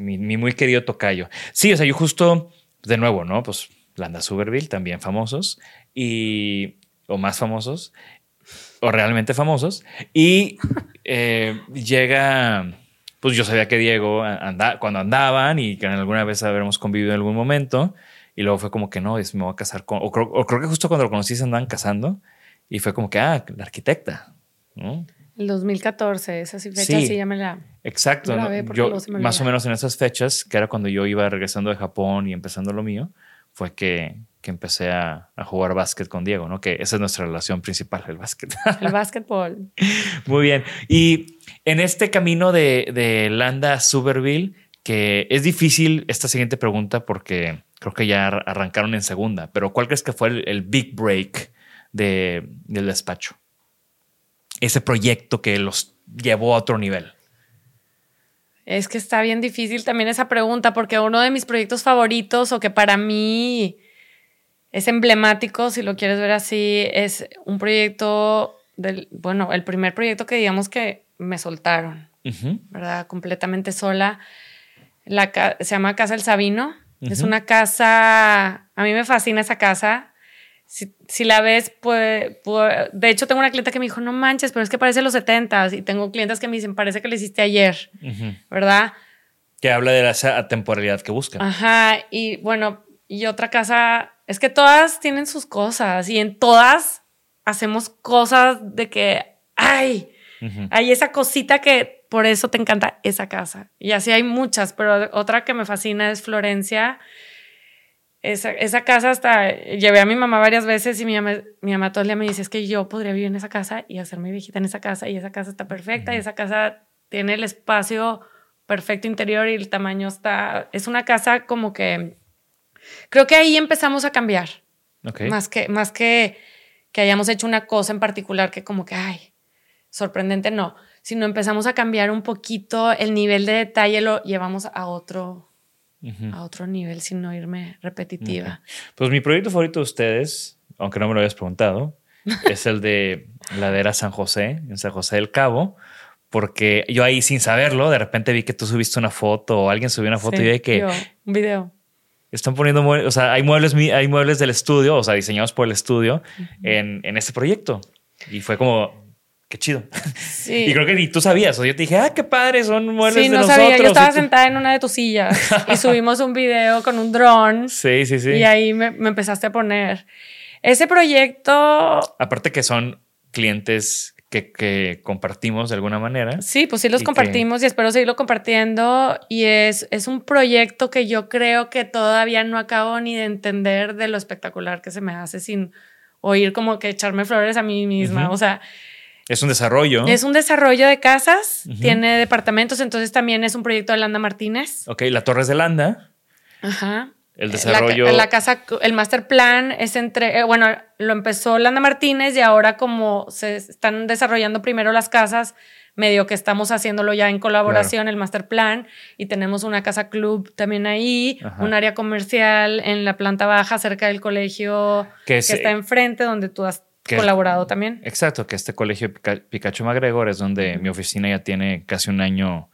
Mi, muy querido tocayo. Sí, o sea, yo justo, de nuevo, ¿no? Pues Landa Suberville, también famosos, y, o más famosos, o realmente famosos. Y eh, llega, pues yo sabía que Diego anda, cuando andaban y que alguna vez habremos convivido en algún momento. Y luego fue como que no, es, me voy a casar con, o creo, o creo que justo cuando lo conocí se andaban casando. Y fue como que, ah, la arquitecta. ¿no? El 2014, esa fecha Sí. sí ya me la... Exacto. ¿no? Yo, me más o menos en esas fechas, que era cuando yo iba regresando de Japón y empezando lo mío, fue que, que empecé a, a jugar básquet con Diego, ¿no? Que esa es nuestra relación principal, el básquet. El básquetbol. Muy bien. Y en este camino de, de Landa Suberville, que es difícil esta siguiente pregunta porque creo que ya ar- arrancaron en segunda, pero ¿cuál crees que fue el, el big break de, del despacho? Ese proyecto que los llevó a otro nivel. Es que está bien difícil también esa pregunta, porque uno de mis proyectos favoritos, o que para mí es emblemático, si lo quieres ver así, es un proyecto del, bueno, el primer proyecto que digamos que me soltaron. ¿verdad? Completamente sola. La se llama Casa El Sabino. Es una casa, a mí me fascina esa casa. Si, si la ves, pues, pues, de hecho tengo una clienta que me dijo, no manches, pero es que parece los 70 y tengo clientes que me dicen, parece que lo hiciste ayer. ¿verdad? Que habla de la atemporalidad que buscan. Ajá, y bueno, y otra casa, es que todas tienen sus cosas y en todas hacemos cosas de que, ay, hay esa cosita que por eso te encanta esa casa. Y así hay muchas, pero otra que me fascina es Florencia. Esa, esa casa hasta llevé a mi mamá varias veces y mi mamá, mi mamá todo el día me dice es que yo podría vivir en esa casa y hacerme viejita en esa casa y esa casa está perfecta y esa casa tiene el espacio perfecto interior y el tamaño está es una casa como que creo que ahí empezamos a cambiar. Más que más que que hayamos hecho una cosa en particular que como que ay sorprendente no. Sino empezamos a cambiar un poquito el nivel de detalle lo llevamos a otro a otro nivel sin no irme repetitiva. Pues mi proyecto favorito de ustedes, aunque no me lo habías preguntado, es el de Ladera San José, en San José del Cabo, porque yo ahí sin saberlo, de repente vi que tú subiste una foto o alguien subió una foto Sí, y vi que yo, un video están poniendo, mue- o sea, hay muebles, hay muebles del estudio, o sea, diseñados por el estudio en, en ese proyecto. Y fue como, qué chido. sí Y creo que ni tú sabías, o yo te dije, ah, qué padre, son muebles Sí, de no nosotros. sabía. Yo estaba sentada en una de tus sillas y subimos un video con un dron Sí, sí, sí. y ahí me, me empezaste a poner. Ese proyecto, Aparte que son clientes que, que compartimos de alguna manera. sí, pues sí los Y que- compartimos y espero seguirlo compartiendo. Y es, es un proyecto que yo creo que todavía no acabo ni de entender de lo espectacular que se me hace sin oír como que echarme flores a mí misma. O sea, Es un desarrollo. es un desarrollo de casas, tiene departamentos, entonces también es un proyecto de Landa Martínez. Ok, la Torres de Landa, Ajá. El La- desarrollo. La, casa, el master plan es entre, eh, bueno, lo empezó Landa Martínez y ahora como se están desarrollando primero las casas, medio que estamos haciéndolo ya en colaboración, el master plan, y tenemos una casa club también ahí, Ajá. un área comercial en la planta baja cerca del colegio Que que, es, está eh, enfrente, donde tú has que- colaborado también. Exacto, que este colegio Pica- Pikachu MacGregor es donde mi oficina ya tiene casi un año.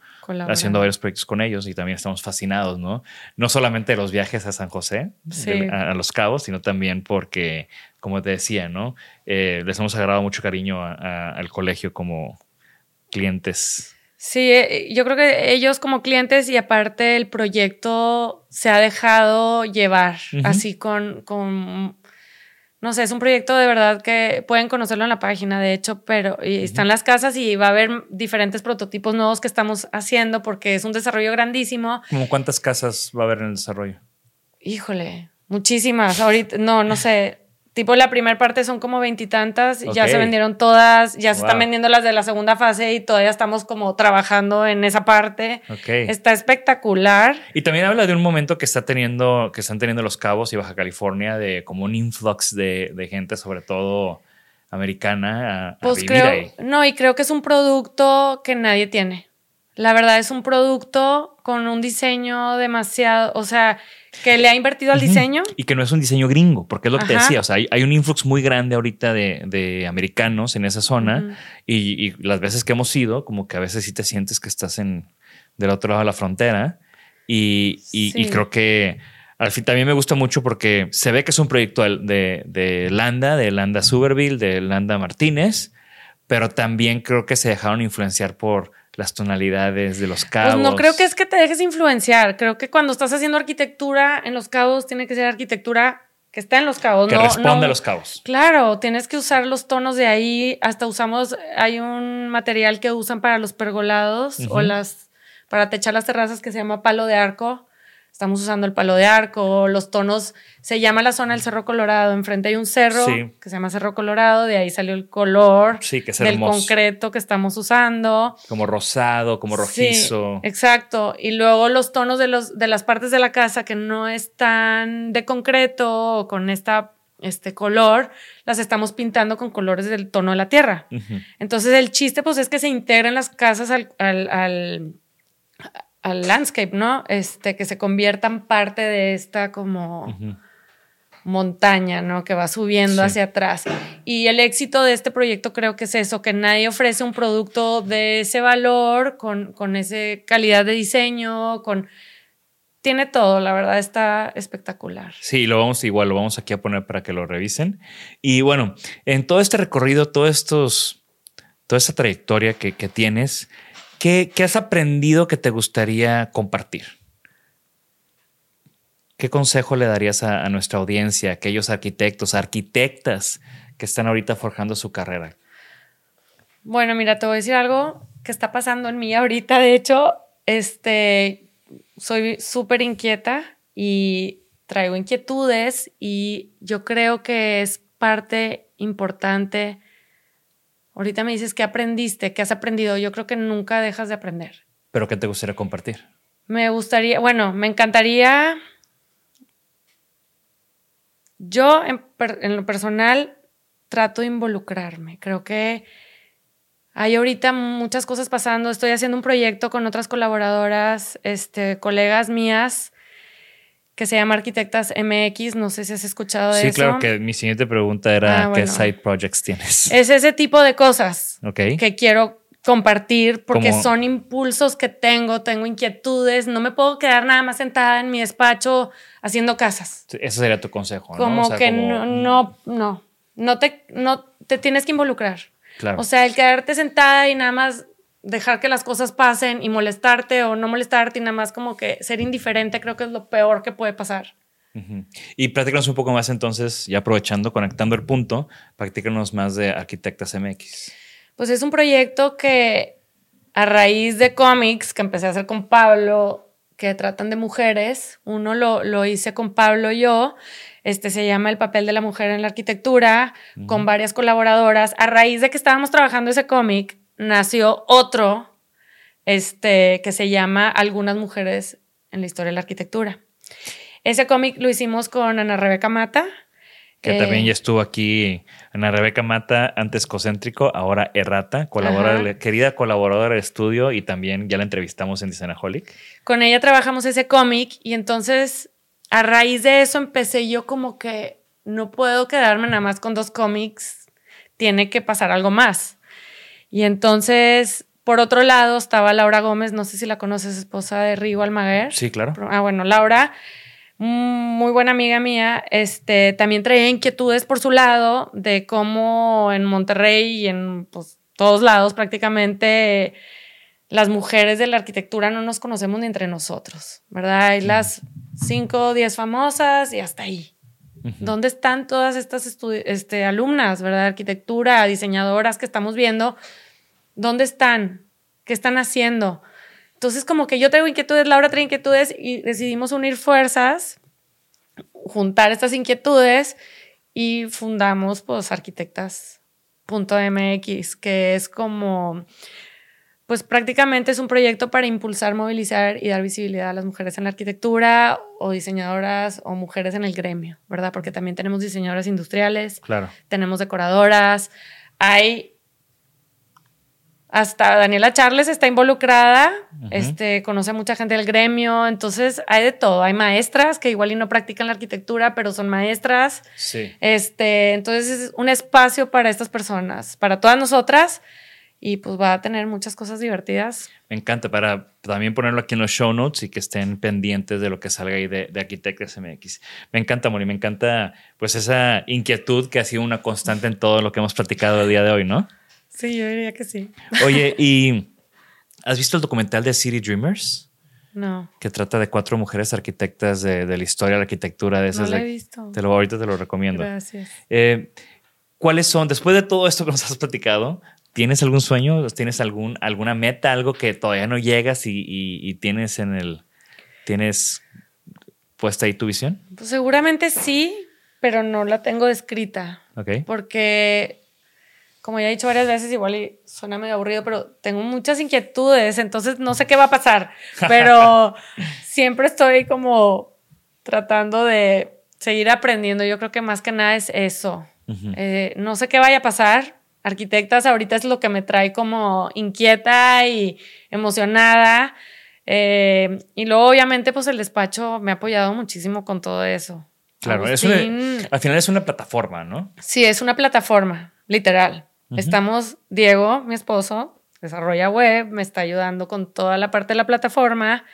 Haciendo varios proyectos con ellos y también estamos fascinados, ¿no? No solamente de los viajes a San José, Sí. de- a, a Los Cabos, sino también porque, como te decía, ¿no? Eh, les hemos agarrado mucho cariño a- a- al colegio como clientes. Sí, eh, yo creo que ellos como clientes y aparte el proyecto se ha dejado llevar así con, con, no sé, es un proyecto de verdad que pueden conocerlo en la página, de hecho, pero y están las casas y va a haber diferentes prototipos nuevos que estamos haciendo porque es un desarrollo grandísimo. ¿Cómo cuántas casas va a haber en el desarrollo? Híjole, muchísimas. Ahorita, no, no sé. Tipo, la primera parte son como veintitantas, ya Ok. se vendieron todas, ya se están vendiendo las de la segunda fase y todavía estamos como trabajando en esa parte. Está espectacular. Y también habla de un momento que está teniendo, que están teniendo Los Cabos y Baja California de como un influx de, de gente, sobre todo americana, a, a Pues vivir creo, ahí. no, y creo que es un producto que nadie tiene. La verdad es un producto con un diseño demasiado, o sea, que le ha invertido al diseño. Y que no es un diseño gringo, porque es lo que te decía. O sea, hay, hay un influx muy grande ahorita de, de americanos en esa zona. Y, y las veces que hemos ido, como que a veces sí te sientes que estás en del otro lado de la frontera. Y, y- creo que Al fin, también me gusta mucho porque se ve que es un proyecto de, de Landa, de Landa Suberville, de Landa Martínez, pero también creo que se dejaron influenciar por las tonalidades de los cabos. Pues no creo que es que te dejes influenciar. Creo que cuando estás haciendo arquitectura en los cabos, tiene que ser arquitectura que está en los cabos. Que no, responde no- a los cabos. Claro, tienes que usar los tonos de ahí. Hasta usamos, hay un material que usan para los pergolados o las, para techar las terrazas que se llama palo de arco. Estamos usando el palo de arco, los tonos, se llama la zona del Cerro Colorado. Enfrente hay un cerro Sí. que se llama Cerro Colorado, de ahí salió el color Sí, que es del hermoso. concreto que estamos usando. Como rosado, como rojizo. Sí, exacto. Y luego los tonos de, los, de las partes de la casa que no están de concreto o con esta, este color, las estamos pintando con colores del tono de la tierra. Entonces el chiste pues es que se integren las casas al, al, al- al landscape, ¿no? Este, que se conviertan parte de esta como montaña, ¿no? Que va subiendo Sí. hacia atrás. Y el éxito de este proyecto creo que es eso, que nadie ofrece un producto de ese valor, con, con esa calidad de diseño, con... Tiene todo, la verdad está espectacular. Sí, lo vamos igual, lo vamos aquí a poner para que lo revisen. Y bueno, en todo este recorrido, todos estos, toda esta trayectoria que, que tienes, ¿qué, has aprendido que te gustaría compartir? ¿Qué consejo le darías a, a nuestra audiencia, a aquellos arquitectos, arquitectas que están ahorita forjando su carrera? Bueno, mira, te voy a decir algo que está pasando en mí ahorita. De hecho, este, soy súper inquieta y traigo inquietudes y yo creo que es parte importante. Ahorita me dices qué aprendiste, qué has aprendido. Yo creo que nunca dejas de aprender. ¿Pero qué te gustaría compartir? Me gustaría, bueno, me encantaría. Yo, en, lo personal, trato de involucrarme. Creo que hay ahorita muchas cosas pasando. Estoy haciendo un proyecto con otras colaboradoras, este, colegas mías, que se llama Arquitectas MX. No sé si has escuchado de Sí, eso. claro que mi siguiente pregunta era Ah, qué side projects tienes. Es ese tipo de cosas que quiero compartir porque son impulsos que tengo, tengo inquietudes, no me puedo quedar nada más sentada en mi despacho haciendo casas. Sí, Ese sería tu consejo. ¿no? Como O sea, que como- no, no, no, no te, no te tienes que involucrar. Claro. O sea, el quedarte sentada y nada más dejar que las cosas pasen y molestarte o no molestarte y nada más como que ser indiferente creo que es lo peor que puede pasar. Y platícanos un poco más entonces, ya aprovechando, conectando el punto, platícanos más de Arquitectas MX. Pues es un proyecto que a raíz de cómics que empecé a hacer con Pablo, que tratan de mujeres, uno lo, lo hice con Pablo y yo, este se llama El papel de la mujer en la arquitectura, con varias colaboradoras. A raíz de que estábamos trabajando ese cómic, nació otro, este, que se llama Algunas mujeres en la historia de la arquitectura. Ese cómic lo hicimos con Ana Rebeca Mata. Que eh, también ya estuvo aquí Ana Rebeca Mata, antes Cocéntrico, ahora Errata, colaboradora, querida colaboradora del estudio y también ya la entrevistamos en Designaholic. con ella trabajamos ese cómic y entonces a raíz de eso empecé yo como que no puedo quedarme nada más con dos cómics, tiene que pasar algo más. Y entonces, por otro lado, estaba Laura Gómez, no sé si la conoces, esposa de Rigo Almaguer. Sí, claro. Ah, bueno, Laura, mm, muy buena amiga mía, este, también traía inquietudes por su lado de cómo en Monterrey y en pues, todos lados prácticamente las mujeres de la arquitectura no nos conocemos ni entre nosotros, ¿verdad? Hay las cinco o diez famosas y hasta ahí. ¿Dónde están todas estas este, alumnas, ¿verdad? Arquitectura, diseñadoras que estamos viendo. ¿Dónde están? ¿Qué están haciendo? Entonces, como que yo traigo inquietudes, Laura trae inquietudes y decidimos unir fuerzas, juntar estas inquietudes y fundamos, pues, arquitectas.mx, que es como, pues, prácticamente es un proyecto para impulsar, movilizar y dar visibilidad a las mujeres en la arquitectura o diseñadoras o mujeres en el gremio, ¿verdad? Porque también tenemos diseñadoras industriales, Claro. tenemos decoradoras, hay hasta Daniela Charles está involucrada, este, conoce a mucha gente del gremio, entonces hay de todo, hay maestras que igual y no practican la arquitectura, pero son maestras, Sí. este, entonces es un espacio para estas personas, para todas nosotras y pues va a tener muchas cosas divertidas. Me encanta para también ponerlo aquí en los show notes y que estén pendientes de lo que salga ahí de, de Arquitectas MX. Me encanta, Moni, me encanta pues esa inquietud que ha sido una constante en todo lo que hemos platicado el día de hoy, ¿no? Sí, yo diría que sí. Oye, ¿y has visto el documental de City Dreamers? No, Que trata de cuatro mujeres arquitectas de, de la historia de la arquitectura de no esas. lo he visto. te lo, ahorita te lo recomiendo. Gracias. Eh, ¿Cuáles son, después de todo esto que nos has platicado, ¿tienes algún sueño? ¿Tienes algún, alguna meta, algo que todavía no llegas y, y- y tienes en el, tienes puesta ahí tu visión? Pues seguramente sí, pero no la tengo descrita. Ok. Porque, como ya he dicho varias veces, igual y suena medio aburrido, pero tengo muchas inquietudes, entonces no sé qué va a pasar. Pero siempre estoy como tratando de seguir aprendiendo. Yo creo que más que nada es eso. Eh, no sé qué vaya a pasar. Arquitectas ahorita es lo que me trae como inquieta y emocionada. Eh, y luego, obviamente, pues el despacho me ha apoyado muchísimo con todo eso. Claro, es una- al final es una plataforma, ¿no? Sí, es una plataforma, literal. Estamos, Diego, mi esposo, desarrolla web, me está ayudando con toda la parte de la plataforma.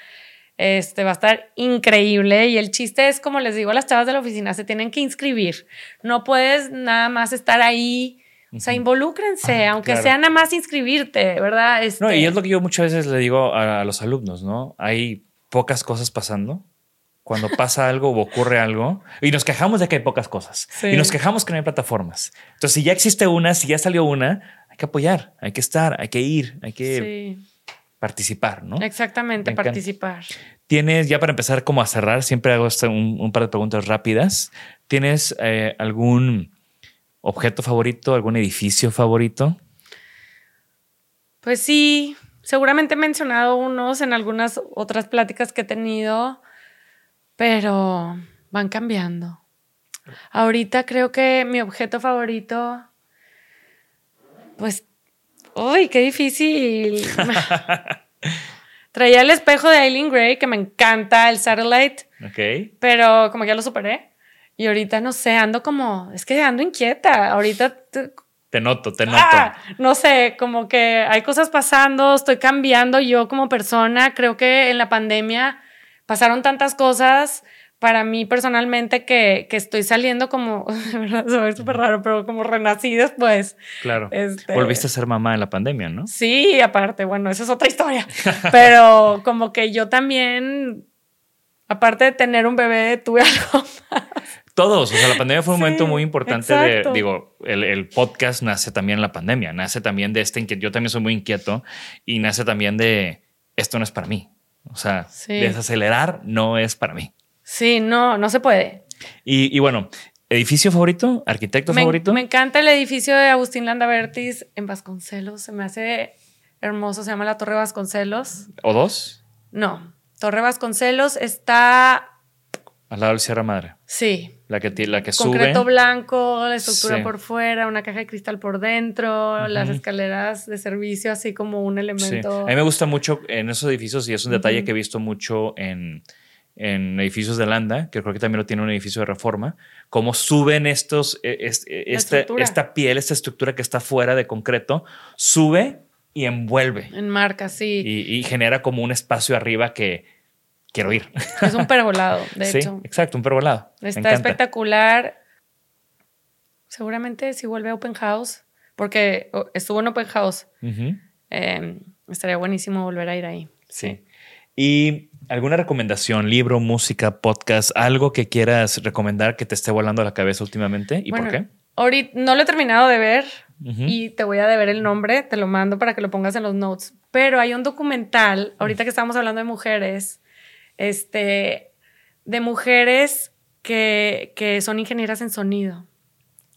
Este va a estar increíble y el chiste es, como les digo a las chavas de la oficina, se tienen que inscribir. No puedes nada más estar ahí. O sea, involúcrense, aunque claro. sea nada más inscribirte, ¿verdad? Este, No, y es lo que yo muchas veces le digo a, a los alumnos, ¿no? Hay pocas cosas pasando. Cuando pasa algo o ocurre algo, y nos quejamos de que hay pocas cosas, Sí. y nos quejamos que no hay plataformas. Entonces, si ya existe una, si ya salió una, hay que apoyar, hay que estar, hay que ir, hay que Sí, participar, ¿no? exactamente, Me encanta. participar. Tienes, ya para empezar como a cerrar, siempre hago este- un, un par de preguntas rápidas. ¿Tienes eh, algún objeto favorito, algún edificio favorito? Pues sí, seguramente he mencionado unos en algunas otras pláticas que he tenido, pero van cambiando. Ahorita creo que mi objeto favorito, pues, uy, qué difícil. Traía el espejo de Eileen Gray, que me encanta, el Satellite, Ok. pero como ya lo superé. Y ahorita no sé, ando como, es que ando inquieta. Ahorita Te noto, te noto. Ah, no sé, como que hay cosas pasando, estoy cambiando yo como persona. Creo que en la pandemia pasaron tantas cosas para mí personalmente que, que estoy saliendo como, de verdad, súper raro, pero como renací después. Claro. Este- Volviste a ser mamá en la pandemia, ¿no? Sí, aparte, bueno, esa es otra historia. Pero como que yo también, aparte de tener un bebé, tuve algo más. Todos, o sea, la pandemia fue un Sí, momento muy importante de, digo, el, el podcast nace también en la pandemia, nace también de este inquieto, yo también soy muy inquieto y nace también de, esto no es para mí, o sea, Sí. desacelerar no es para mí. Sí, no, no se puede. Y, y bueno, edificio favorito, arquitecto Me, favorito. me encanta el edificio de Agustín Landavertis en Vasconcelos. Se me hace hermoso. Se llama la Torre Vasconcelos. ¿O dos? No, Torre Vasconcelos está, Al lado del Sierra Madre, sí, la que, la que concreto sube. blanco, la estructura Sí. por fuera, una caja de cristal por dentro, las escaleras de servicio, así como un Sí. elemento. A mí me gusta mucho en esos edificios y es un detalle que he visto mucho en, en edificios de Landa, que creo que también lo tiene un edificio de reforma, cómo suben estos, es- eh, La esta, esta piel, esta estructura que está fuera de concreto, sube y envuelve En marca, sí. y, y genera como un espacio arriba que quiero ir. Es un pergolado, de sí, hecho. exacto, un pergolado. Me Está espectacular. Seguramente si vuelve a Open House, porque estuvo en Open House. Eh, estaría buenísimo volver a ir ahí. Sí. ¿Y alguna recomendación, libro, música, podcast, algo que quieras recomendar que te esté volando a la cabeza últimamente? ¿Y Bueno, por qué? Ahorita no lo he terminado de ver y te voy a deber el nombre, te lo mando para que lo pongas en los notes. Pero hay un documental, ahorita que estamos hablando de mujeres, este, de mujeres que, que son ingenieras en sonido.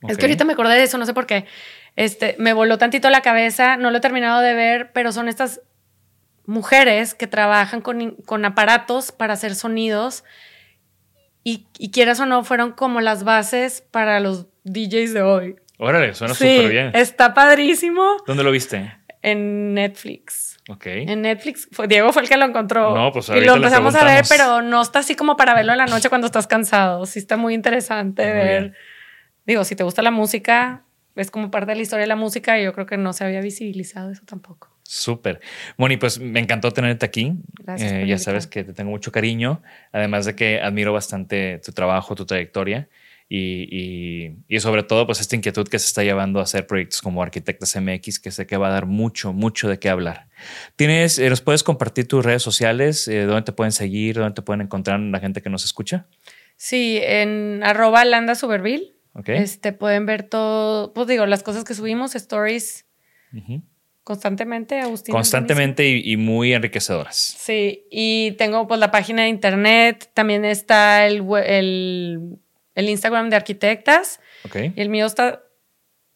Es que ahorita me acordé de eso, no sé por qué. Este, me voló tantito la cabeza, no lo he terminado de ver, pero son estas mujeres que trabajan con, con aparatos para hacer sonidos y, y quieras o no, fueron como las bases para los DJs de hoy. Órale, suena sí, súper bien. está padrísimo ¿Dónde lo viste? en Netflix. Ok. En Netflix, fue, Diego fue el que lo encontró. No, pues y lo empezamos a ver, pero no está así como para verlo en la noche cuando estás cansado. Sí está muy interesante Muy ver. bien. Digo, si te gusta la música, es como parte de la historia de la música y yo creo que no se había visibilizado eso tampoco. Súper. Moni, pues me encantó tenerte aquí. Gracias Eh, ya sabes que te tengo mucho cariño, además de que admiro bastante tu trabajo, tu trayectoria y, y- y sobre todo pues esta inquietud que se está llevando a hacer proyectos como Arquitectas MX, que sé que va a dar mucho, mucho de qué hablar. ¿Tienes, eh, ¿Nos puedes compartir tus redes sociales? Eh, ¿Dónde te pueden seguir? ¿Dónde te pueden encontrar la gente que nos escucha? Sí, en arroba Landa Suberville. Ok. Este, pueden ver todo, pues digo, las cosas que subimos, stories constantemente, Agustín. Constantemente y, y muy enriquecedoras. Sí, y tengo pues la página de internet, también está el, el, el Instagram de arquitectas Ok. y el mío está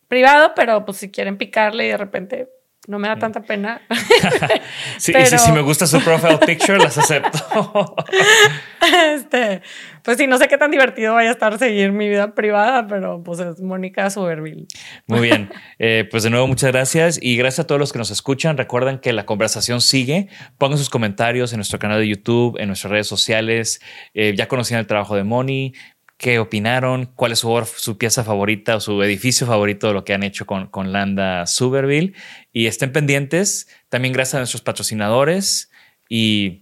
privado, pero pues si quieren picarle y de repente no me da tanta pena. Sí, y Pero- si, si me gusta su profile picture, las acepto. este, pues sí, no sé qué tan divertido vaya a estar seguir mi vida privada, pero pues es Mónica Suberville. Muy bien. Eh, pues de nuevo, muchas gracias. Y gracias a todos los que nos escuchan. Recuerden que la conversación sigue. Pongan sus comentarios en nuestro canal de YouTube, en nuestras redes sociales. Eh, ya conocían el trabajo de Moni. ¿Qué opinaron? ¿Cuál es su, su pieza favorita o su edificio favorito de lo que han hecho con, con Landa Suberville? Y estén pendientes. También gracias a nuestros patrocinadores. Y